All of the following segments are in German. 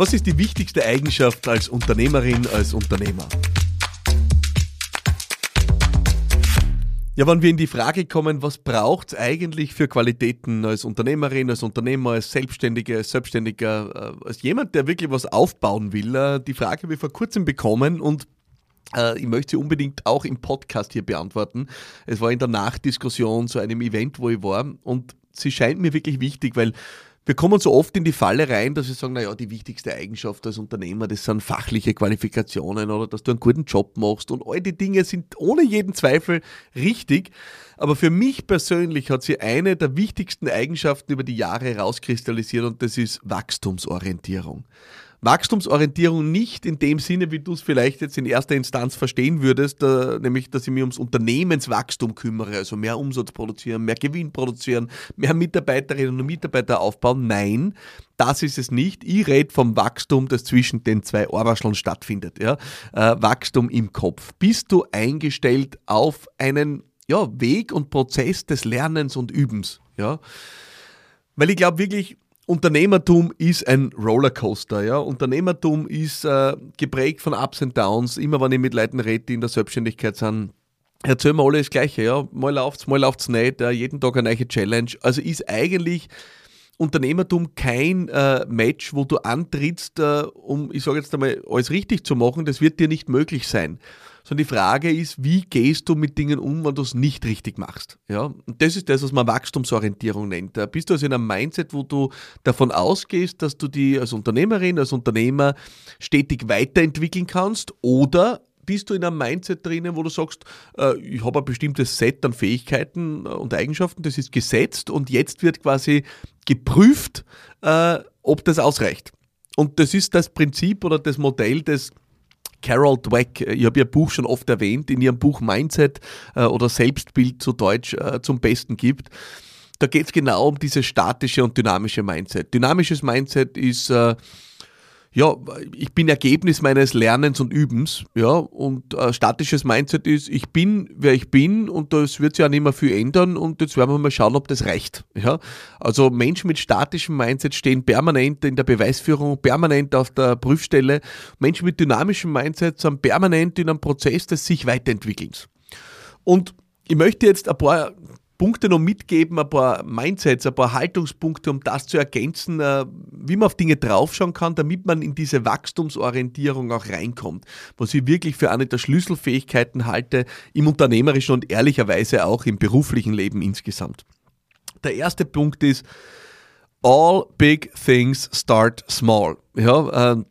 Was ist die wichtigste Eigenschaft als Unternehmerin, als Unternehmer? Ja, wenn wir in die Frage kommen, was braucht es eigentlich für Qualitäten als Unternehmerin, als Unternehmer, als Selbstständige, als Selbstständiger, äh, als jemand, der wirklich was aufbauen will, äh, die Frage habe ich vor kurzem bekommen und äh, ich möchte sie unbedingt auch im Podcast hier beantworten. Es war in der Nachdiskussion zu einem Event, wo ich war und sie scheint mir wirklich wichtig, weil wir kommen so oft in die Falle rein, dass wir sagen, naja, die wichtigste Eigenschaft als Unternehmer, das sind fachliche Qualifikationen oder dass du einen guten Job machst und all die Dinge sind ohne jeden Zweifel richtig. Aber für mich persönlich hat sie eine der wichtigsten Eigenschaften über die Jahre rauskristallisiert und das ist Wachstumsorientierung. Wachstumsorientierung nicht in dem Sinne, wie du es vielleicht jetzt in erster Instanz verstehen würdest, äh, nämlich, dass ich mich ums Unternehmenswachstum kümmere, also mehr Umsatz produzieren, mehr Gewinn produzieren, mehr Mitarbeiterinnen und Mitarbeiter aufbauen. Nein, das ist es nicht. Ich rede vom Wachstum, das zwischen den zwei Ohrwascheln stattfindet. Ja? Äh, Wachstum im Kopf. Bist du eingestellt auf einen ja, Weg und Prozess des Lernens und Übens? Ja? Weil ich glaube wirklich, Unternehmertum ist ein Rollercoaster. Ja? Unternehmertum ist äh, geprägt von Ups und Downs. Immer wenn ich mit Leuten rede, die in der Selbstständigkeit sind, erzählen wir alle das Gleiche. Ja? Mal läuft's, mal läuft's nicht. Äh, jeden Tag eine neue Challenge. Also ist eigentlich Unternehmertum kein äh, Match, wo du antrittst, äh, um, ich sage jetzt einmal, alles richtig zu machen. Das wird dir nicht möglich sein sondern die Frage ist, wie gehst du mit Dingen um, wenn du es nicht richtig machst? Ja? Und das ist das, was man Wachstumsorientierung nennt. Bist du also in einem Mindset, wo du davon ausgehst, dass du die als Unternehmerin, als Unternehmer stetig weiterentwickeln kannst oder bist du in einem Mindset drinnen, wo du sagst, äh, ich habe ein bestimmtes Set an Fähigkeiten und Eigenschaften, das ist gesetzt und jetzt wird quasi geprüft, äh, ob das ausreicht. Und das ist das Prinzip oder das Modell des Carol Dweck, ich habe ihr Buch schon oft erwähnt, in ihrem Buch Mindset äh, oder Selbstbild zu Deutsch äh, zum Besten gibt. Da geht es genau um dieses statische und dynamische Mindset. Dynamisches Mindset ist äh, ja, ich bin Ergebnis meines Lernens und Übens, ja, und äh, statisches Mindset ist, ich bin, wer ich bin und das wird sich ja nicht mehr viel ändern und jetzt werden wir mal schauen, ob das reicht, ja. Also Menschen mit statischem Mindset stehen permanent in der Beweisführung, permanent auf der Prüfstelle. Menschen mit dynamischem Mindset sind permanent in einem Prozess des sich Weiterentwickelns. Und ich möchte jetzt ein paar Punkte noch mitgeben, ein paar Mindsets, ein paar Haltungspunkte, um das zu ergänzen, äh, wie man auf Dinge draufschauen kann, damit man in diese Wachstumsorientierung auch reinkommt. Was ich wirklich für eine der Schlüsselfähigkeiten halte, im unternehmerischen und ehrlicherweise auch im beruflichen Leben insgesamt. Der erste Punkt ist, all big things start small. Ja, äh,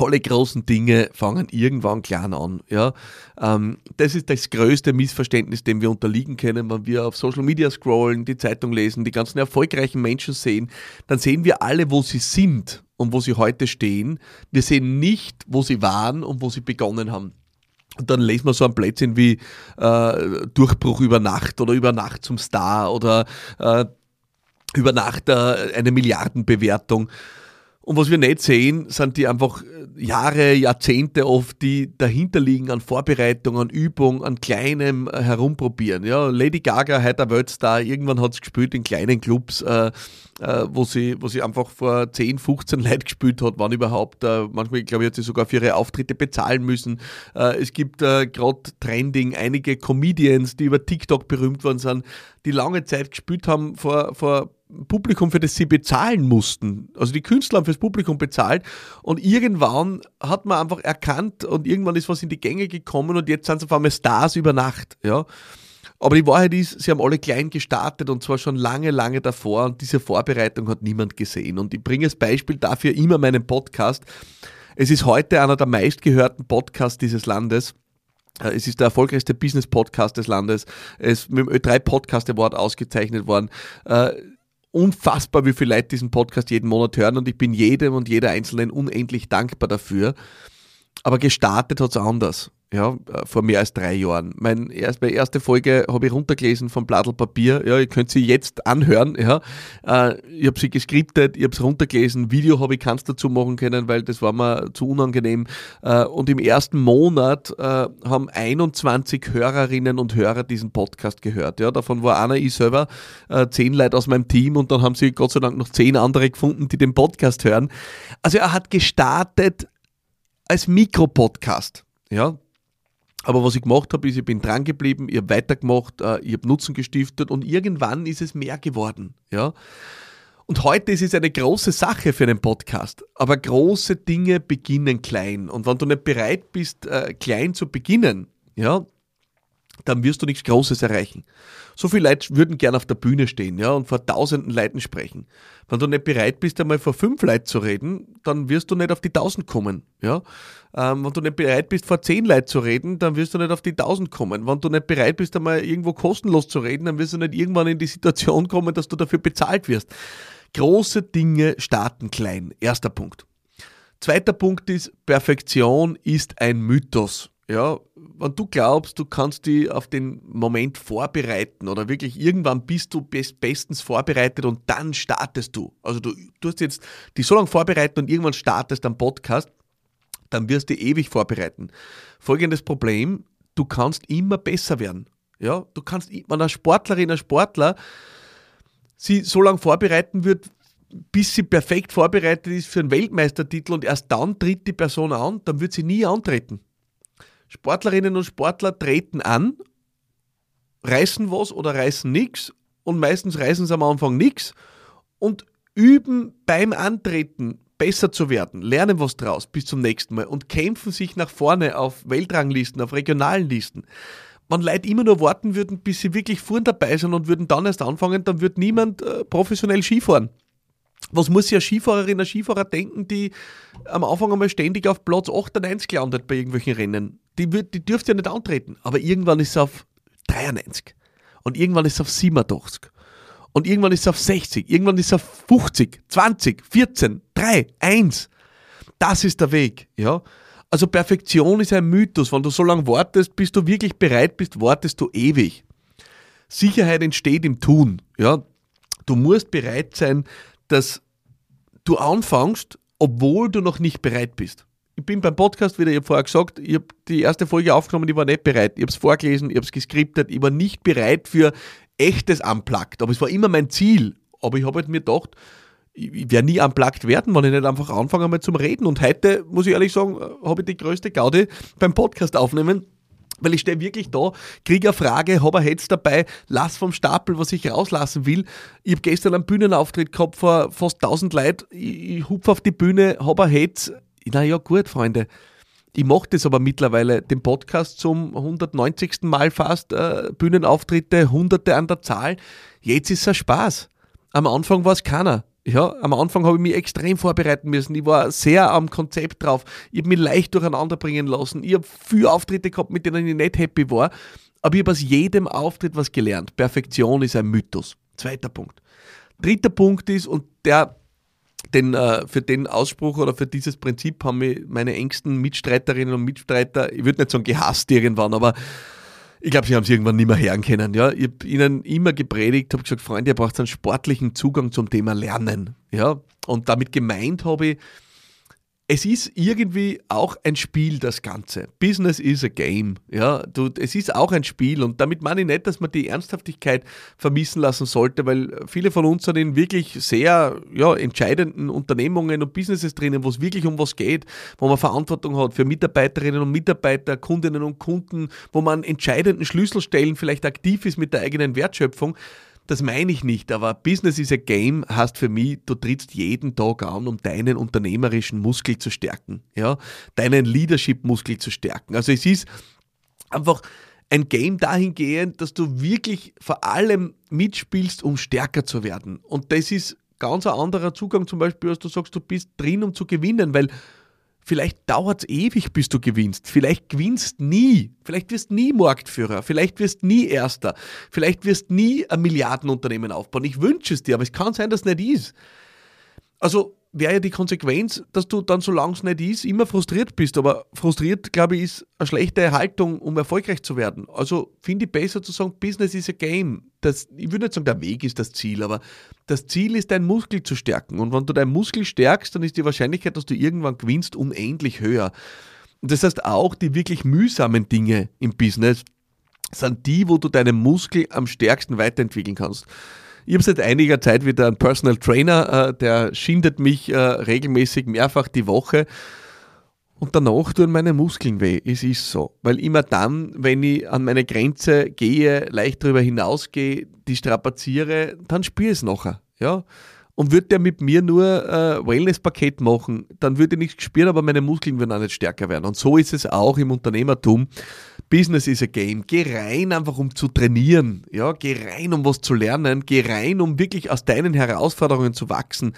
alle großen Dinge fangen irgendwann klein an. Ja? Ähm, das ist das größte Missverständnis, dem wir unterliegen können, wenn wir auf Social Media scrollen, die Zeitung lesen, die ganzen erfolgreichen Menschen sehen, dann sehen wir alle, wo sie sind und wo sie heute stehen. Wir sehen nicht, wo sie waren und wo sie begonnen haben. Und dann lesen wir so ein Plätzchen wie äh, Durchbruch über Nacht oder über Nacht zum Star oder äh, über Nacht äh, eine Milliardenbewertung. Und was wir nicht sehen, sind die einfach äh, Jahre, Jahrzehnte oft, die dahinter liegen an Vorbereitung, an Übung, an kleinem äh, Herumprobieren. Ja, Lady Gaga, heute Weltstar, irgendwann hat sie gespielt in kleinen Clubs, äh, äh, wo, sie, wo sie einfach vor 10, 15 Leuten gespielt hat, wann überhaupt. Äh, manchmal, glaube ich, hat sie sogar für ihre Auftritte bezahlen müssen. Äh, es gibt gerade Trending einige Comedians, die über TikTok berühmt worden sind, die lange Zeit gespielt haben vor, vor Publikum, für das sie bezahlen mussten. Also die Künstler haben fürs Publikum bezahlt und irgendwann hat man einfach erkannt und irgendwann ist was in die Gänge gekommen und jetzt sind sie auf einmal Stars über Nacht. Ja. Aber die Wahrheit ist, sie haben alle klein gestartet und zwar schon lange, lange davor und diese Vorbereitung hat niemand gesehen. Und ich bringe als Beispiel dafür immer meinen Podcast. Es ist heute einer der meistgehörten Podcasts dieses Landes. Es ist der erfolgreichste Business-Podcast des Landes. Es ist mit dem Ö3 Podcast Award ausgezeichnet worden. Unfassbar, wie viele Leute diesen Podcast jeden Monat hören und ich bin jedem und jeder Einzelnen unendlich dankbar dafür. Aber gestartet hat es anders ja, äh, vor mehr als drei Jahren. Mein erst, meine erste Folge habe ich runtergelesen von Bladel Papier. Ja, ihr könnt sie jetzt anhören. Ja. Äh, ich habe sie geskriptet, ich habe es runtergelesen. Video habe ich keins dazu machen können, weil das war mir zu unangenehm. Äh, und im ersten Monat haben 21 Hörerinnen und Hörer diesen Podcast gehört. Ja, davon war einer ich selber, zehn Leute aus meinem Team und dann haben sie Gott sei Dank noch zehn andere gefunden, die den Podcast hören. Also er hat gestartet als Mikropodcast. Ja, aber was ich gemacht habe, ist, ich bin dran geblieben, ich habe weitergemacht, äh, ich habe Nutzen gestiftet und irgendwann ist es mehr geworden. Ja? Und heute ist es eine große Sache für einen Podcast. Aber große Dinge beginnen klein. Und wenn du nicht bereit bist, äh, klein zu beginnen, ja, dann wirst du nichts Großes erreichen. So viele Leute würden gerne auf der Bühne stehen ja, und vor tausenden Leuten sprechen. Wenn du nicht bereit bist, einmal vor fünf Leuten zu reden, dann wirst du nicht auf die tausend kommen. Ja? Ähm, wenn du nicht bereit bist, vor zehn Leuten zu reden, dann wirst du nicht auf die tausend kommen. Wenn du nicht bereit bist, einmal irgendwo kostenlos zu reden, dann wirst du nicht irgendwann in die Situation kommen, dass du dafür bezahlt wirst. Große Dinge starten klein. Erster Punkt. Zweiter Punkt ist, Perfektion ist ein Mythos. Ja, wenn du glaubst, du kannst dich auf den Moment vorbereiten oder wirklich irgendwann bist du best, bestens vorbereitet und dann startest du. Also du, hast jetzt die so lange vorbereitet und irgendwann startest am Podcast, dann wirst du ewig vorbereiten. Folgendes Problem, du kannst immer besser werden. Ja, du kannst, wenn eine Sportlerin, ein Sportler sie so lange vorbereiten wird, bis sie perfekt vorbereitet ist für einen Weltmeistertitel und erst dann tritt die Person an, dann wird sie nie antreten. Sportlerinnen und Sportler treten an, reißen was oder reißen nichts und meistens reißen sie am Anfang nichts und üben beim Antreten besser zu werden, lernen was draus bis zum nächsten Mal und kämpfen sich nach vorne auf Weltranglisten, auf regionalen Listen. Wenn Leute immer nur warten würden, bis sie wirklich vorn dabei sind und würden dann erst anfangen, dann würde niemand äh, professionell Skifahren was muss sich eine Skifahrerin, ein Skifahrer denken, die am Anfang einmal ständig auf Platz 98 landet bei irgendwelchen Rennen? Die, wird, die dürfte ja nicht antreten. Aber irgendwann ist es auf 93. Und irgendwann ist es auf 87. Und irgendwann ist es auf 60. Irgendwann ist es auf 50, 20, 14, 3, 1. Das ist der Weg. Ja? Also Perfektion ist ein Mythos. Wenn du so lange wartest, bis du wirklich bereit bist, wartest du ewig. Sicherheit entsteht im Tun. Ja? Du musst bereit sein, dass du anfängst, obwohl du noch nicht bereit bist. Ich bin beim Podcast wieder, ich habe vorher gesagt, ich habe die erste Folge aufgenommen, ich war nicht bereit. Ich habe es vorgelesen, ich habe es geskriptet, ich war nicht bereit für echtes Unplugged. Aber es war immer mein Ziel. Aber ich habe halt mir gedacht, ich werde nie unplugged werden, wenn ich nicht einfach anfange mal zum Reden. Und heute, muss ich ehrlich sagen, habe ich die größte Gaudi beim Podcast aufnehmen weil ich stehe wirklich da, kriege eine Frage, habe ein Hetz dabei, lass vom Stapel, was ich rauslassen will. Ich habe gestern einen Bühnenauftritt gehabt vor fast 1000 Leuten. Ich, ich hupfe auf die Bühne, habe ein Hetz. Naja, gut, Freunde. Ich mache das aber mittlerweile, den Podcast zum 190. Mal fast, äh, Bühnenauftritte, Hunderte an der Zahl. Jetzt ist es ein Spaß. Am Anfang war es keiner. Ja, am Anfang habe ich mich extrem vorbereiten müssen. Ich war sehr am Konzept drauf. Ich habe mich leicht durcheinander bringen lassen. Ich habe viele Auftritte gehabt, mit denen ich nicht happy war. Aber ich habe aus jedem Auftritt was gelernt. Perfektion ist ein Mythos. Zweiter Punkt. Dritter Punkt ist, und der, den, äh, für den Ausspruch oder für dieses Prinzip haben mich meine engsten Mitstreiterinnen und Mitstreiter, ich würde nicht sagen gehasst irgendwann, aber ich glaube, sie haben es irgendwann nicht mehr hören können. Ja? Ich habe ihnen immer gepredigt, habe gesagt, Freunde, ihr braucht einen sportlichen Zugang zum Thema Lernen. Ja? Und damit gemeint habe ich, es ist irgendwie auch ein Spiel, das Ganze. Business is a game. Ja, du, es ist auch ein Spiel und damit meine ich nicht, dass man die Ernsthaftigkeit vermissen lassen sollte, weil viele von uns sind in wirklich sehr ja, entscheidenden Unternehmungen und Businesses drinnen, wo es wirklich um was geht, wo man Verantwortung hat für Mitarbeiterinnen und Mitarbeiter, Kundinnen und Kunden, wo man entscheidenden Schlüsselstellen vielleicht aktiv ist mit der eigenen Wertschöpfung. Das meine ich nicht, aber Business is a Game heißt für mich, du trittst jeden Tag an, um deinen unternehmerischen Muskel zu stärken, ja, deinen Leadership-Muskel zu stärken. Also es ist einfach ein Game dahingehend, dass du wirklich vor allem mitspielst, um stärker zu werden. Und das ist ganz ein anderer Zugang zum Beispiel, als du sagst, du bist drin, um zu gewinnen, weil Vielleicht dauert es ewig, bis du gewinnst. Vielleicht gewinnst nie. Vielleicht wirst nie Marktführer. Vielleicht wirst nie Erster. Vielleicht wirst nie ein Milliardenunternehmen aufbauen. Ich wünsche es dir, aber es kann sein, dass es nicht ist. Also wäre ja die Konsequenz, dass du dann, solange es nicht ist, immer frustriert bist. Aber frustriert, glaube ich, ist eine schlechte Haltung, um erfolgreich zu werden. Also finde ich besser zu sagen, Business is a game. Das, ich würde nicht sagen, der Weg ist das Ziel, aber das Ziel ist, deinen Muskel zu stärken. Und wenn du deinen Muskel stärkst, dann ist die Wahrscheinlichkeit, dass du irgendwann gewinnst, unendlich höher. Und das heißt auch, die wirklich mühsamen Dinge im Business sind die, wo du deinen Muskel am stärksten weiterentwickeln kannst. Ich habe seit einiger Zeit wieder einen Personal Trainer, äh, der schindet mich äh, regelmäßig mehrfach die Woche. Und danach tun meine Muskeln weh. Es ist so. Weil immer dann, wenn ich an meine Grenze gehe, leicht darüber hinausgehe, die strapaziere, dann spüre ich es nachher. Ja? Und würde der mit mir nur äh, Wellness-Paket machen, dann würde ich nichts spüren, aber meine Muskeln würden auch nicht stärker werden. Und so ist es auch im Unternehmertum. Business is a game. Geh rein einfach um zu trainieren. Ja, geh rein um was zu lernen. Geh rein um wirklich aus deinen Herausforderungen zu wachsen.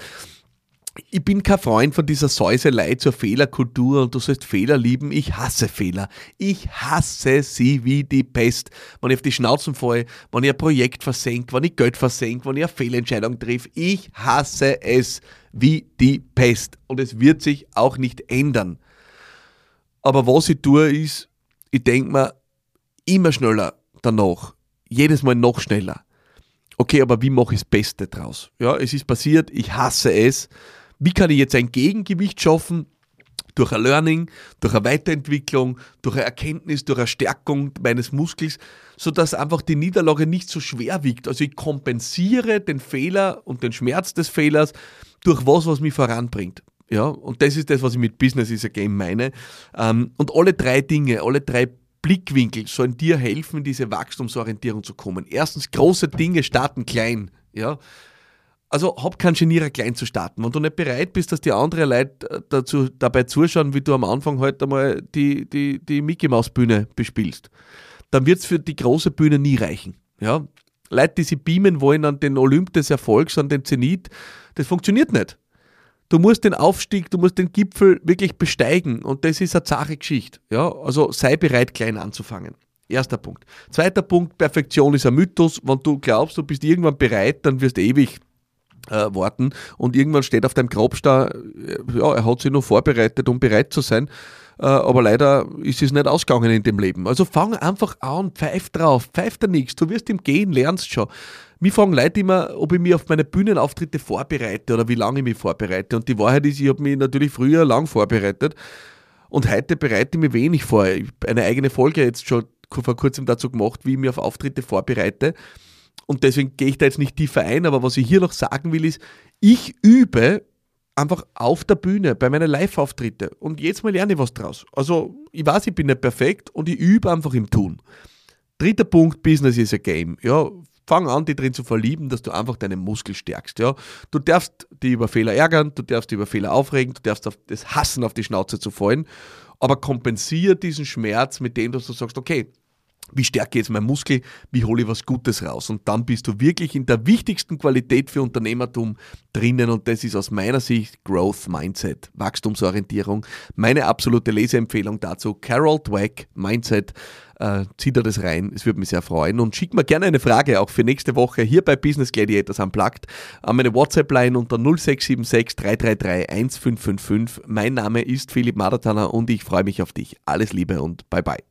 Ich bin kein Freund von dieser Säuselei zur Fehlerkultur und du sollst Fehler lieben. Ich hasse Fehler. Ich hasse sie wie die Pest. Wenn ich auf die Schnauzen falle, wenn ich ein Projekt versenke, wenn ich Geld versenke, wenn ich eine Fehlentscheidung treffe. Ich hasse es wie die Pest. Und es wird sich auch nicht ändern. Aber was ich tue, ist, ich denke mir immer schneller danach. Jedes Mal noch schneller. Okay, aber wie mache ich das Beste draus? Ja, es ist passiert, ich hasse es. Wie kann ich jetzt ein Gegengewicht schaffen? Durch ein Learning, durch eine Weiterentwicklung, durch eine Erkenntnis, durch eine Stärkung meines Muskels, sodass einfach die Niederlage nicht so schwer wiegt. Also ich kompensiere den Fehler und den Schmerz des Fehlers durch was, was mich voranbringt. Ja, und das ist das, was ich mit Business is a Game meine. Ähm, und alle drei Dinge, alle drei Blickwinkel sollen dir helfen, in diese Wachstumsorientierung zu kommen. Erstens, große Dinge starten klein. Ja, also hab keinen Genierer, klein zu starten. Wenn du nicht bereit bist, dass die anderen Leute äh, dazu, dabei zuschauen, wie du am Anfang heute halt einmal die, die, die Mickey Maus Bühne bespielst, dann wird es für die große Bühne nie reichen. Ja? Leute, die sie beamen wollen an den Olymp des Erfolgs, an den Zenit, das funktioniert nicht. Du musst den Aufstieg, du musst den Gipfel wirklich besteigen und das ist eine zahre Geschichte. Ja? Also sei bereit, klein anzufangen. Erster Punkt. Zweiter Punkt, Perfektion ist ein Mythos. Wenn du glaubst, du bist irgendwann bereit, dann wirst du ewig äh, warten und irgendwann steht auf deinem Grabstein, äh, ja, er hat sich nur vorbereitet, um bereit zu sein, äh, aber leider ist es nicht ausgegangen in dem Leben. Also fang einfach an, pfeif drauf, pfeif da nichts, du wirst im Gehen, lernst schon. Mich fragen Leute immer, ob ich mich auf meine Bühnenauftritte vorbereite oder wie lange ich mich vorbereite. Und die Wahrheit ist, ich habe mich natürlich früher lang vorbereitet und heute bereite ich mich wenig vor. Ich habe eine eigene Folge jetzt schon vor kurzem dazu gemacht, wie ich mich auf Auftritte vorbereite. Und deswegen gehe ich da jetzt nicht tiefer ein, aber was ich hier noch sagen will, ist, ich übe einfach auf der Bühne bei meinen Live-Auftritte und jetzt mal lerne ich was draus. Also ich weiß, ich bin nicht perfekt und ich übe einfach im Tun. Dritter Punkt, Business is a Game. Ja, fang an, dich drin zu verlieben, dass du einfach deinen Muskel stärkst. Ja? Du darfst dich über Fehler ärgern, du darfst dich über Fehler aufregen, du darfst auf das Hassen auf die Schnauze zu fallen, aber kompensiere diesen Schmerz mit dem, dass du sagst, okay, wie stärke jetzt mein Muskel, wie hole ich was Gutes raus. Und dann bist du wirklich in der wichtigsten Qualität für Unternehmertum drinnen und das ist aus meiner Sicht Growth Mindset, Wachstumsorientierung. Meine absolute Leseempfehlung dazu, Carol Dweck, Mindset, äh, zieh dir das rein, es würde mich sehr freuen und schick mir gerne eine Frage auch für nächste Woche hier bei Business Gladiators Unplugged an meine WhatsApp-Line unter 0676 333 1555. Mein Name ist Philipp Madatana und ich freue mich auf dich. Alles Liebe und bye bye.